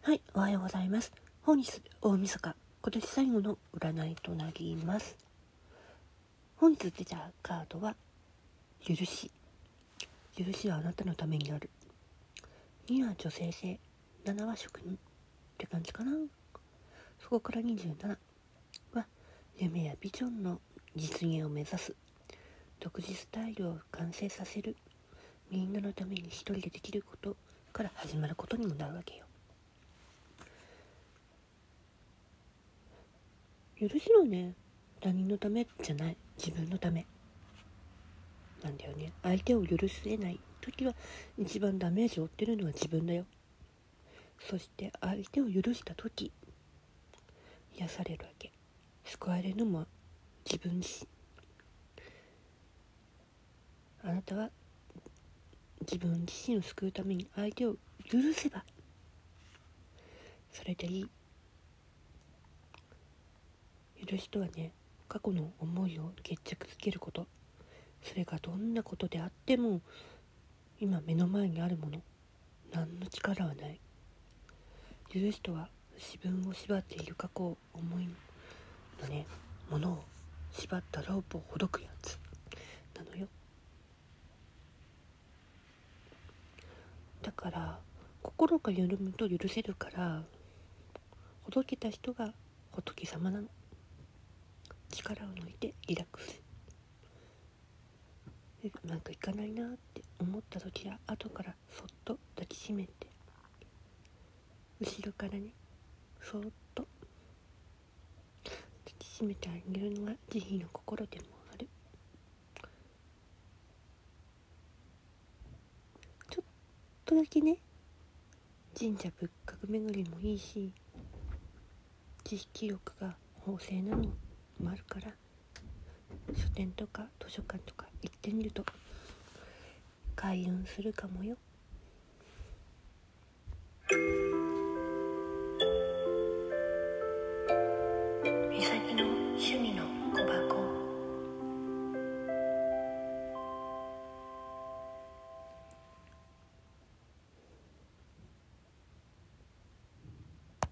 はい、おはようございます。本日、大晦日、今年最後の占いとなります。本日出たカードは、許し。許しはあなたのためになる。2は女性性、7は職人って感じかな。そこから27は、夢やビジョンの実現を目指す。独自スタイルを完成させる。みんなのために一人でできることから始まることにもなるわけよ。許しはね他人のためじゃない。自分のため。なんだよね。相手を許せない時は一番ダメージを負ってるのは自分だよ。そして相手を許した時癒されるわけ。救われるのも自分自身。あなたは自分自身を救うために相手を許せばそれでいい。許しとはね過去の思いを決着つけること。それがどんなことであっても今目の前にあるもの。何の力はない。許しとは自分を縛っている過去を思いのねものを縛ったロープをほどくやつ。なのよ。だから心が緩むと許せるからほどけた人が仏様なの。力を抜いてリラックス。うまくいかないなって思った時は後からそっと抱きしめて。後ろからねそっと。抱きしめてあげるのが慈悲の心でもある。ちょっとだけね神社仏閣巡りもいいし知識欲が旺盛なの。もあるから書店とか図書館とか行ってみると開運するかもよ。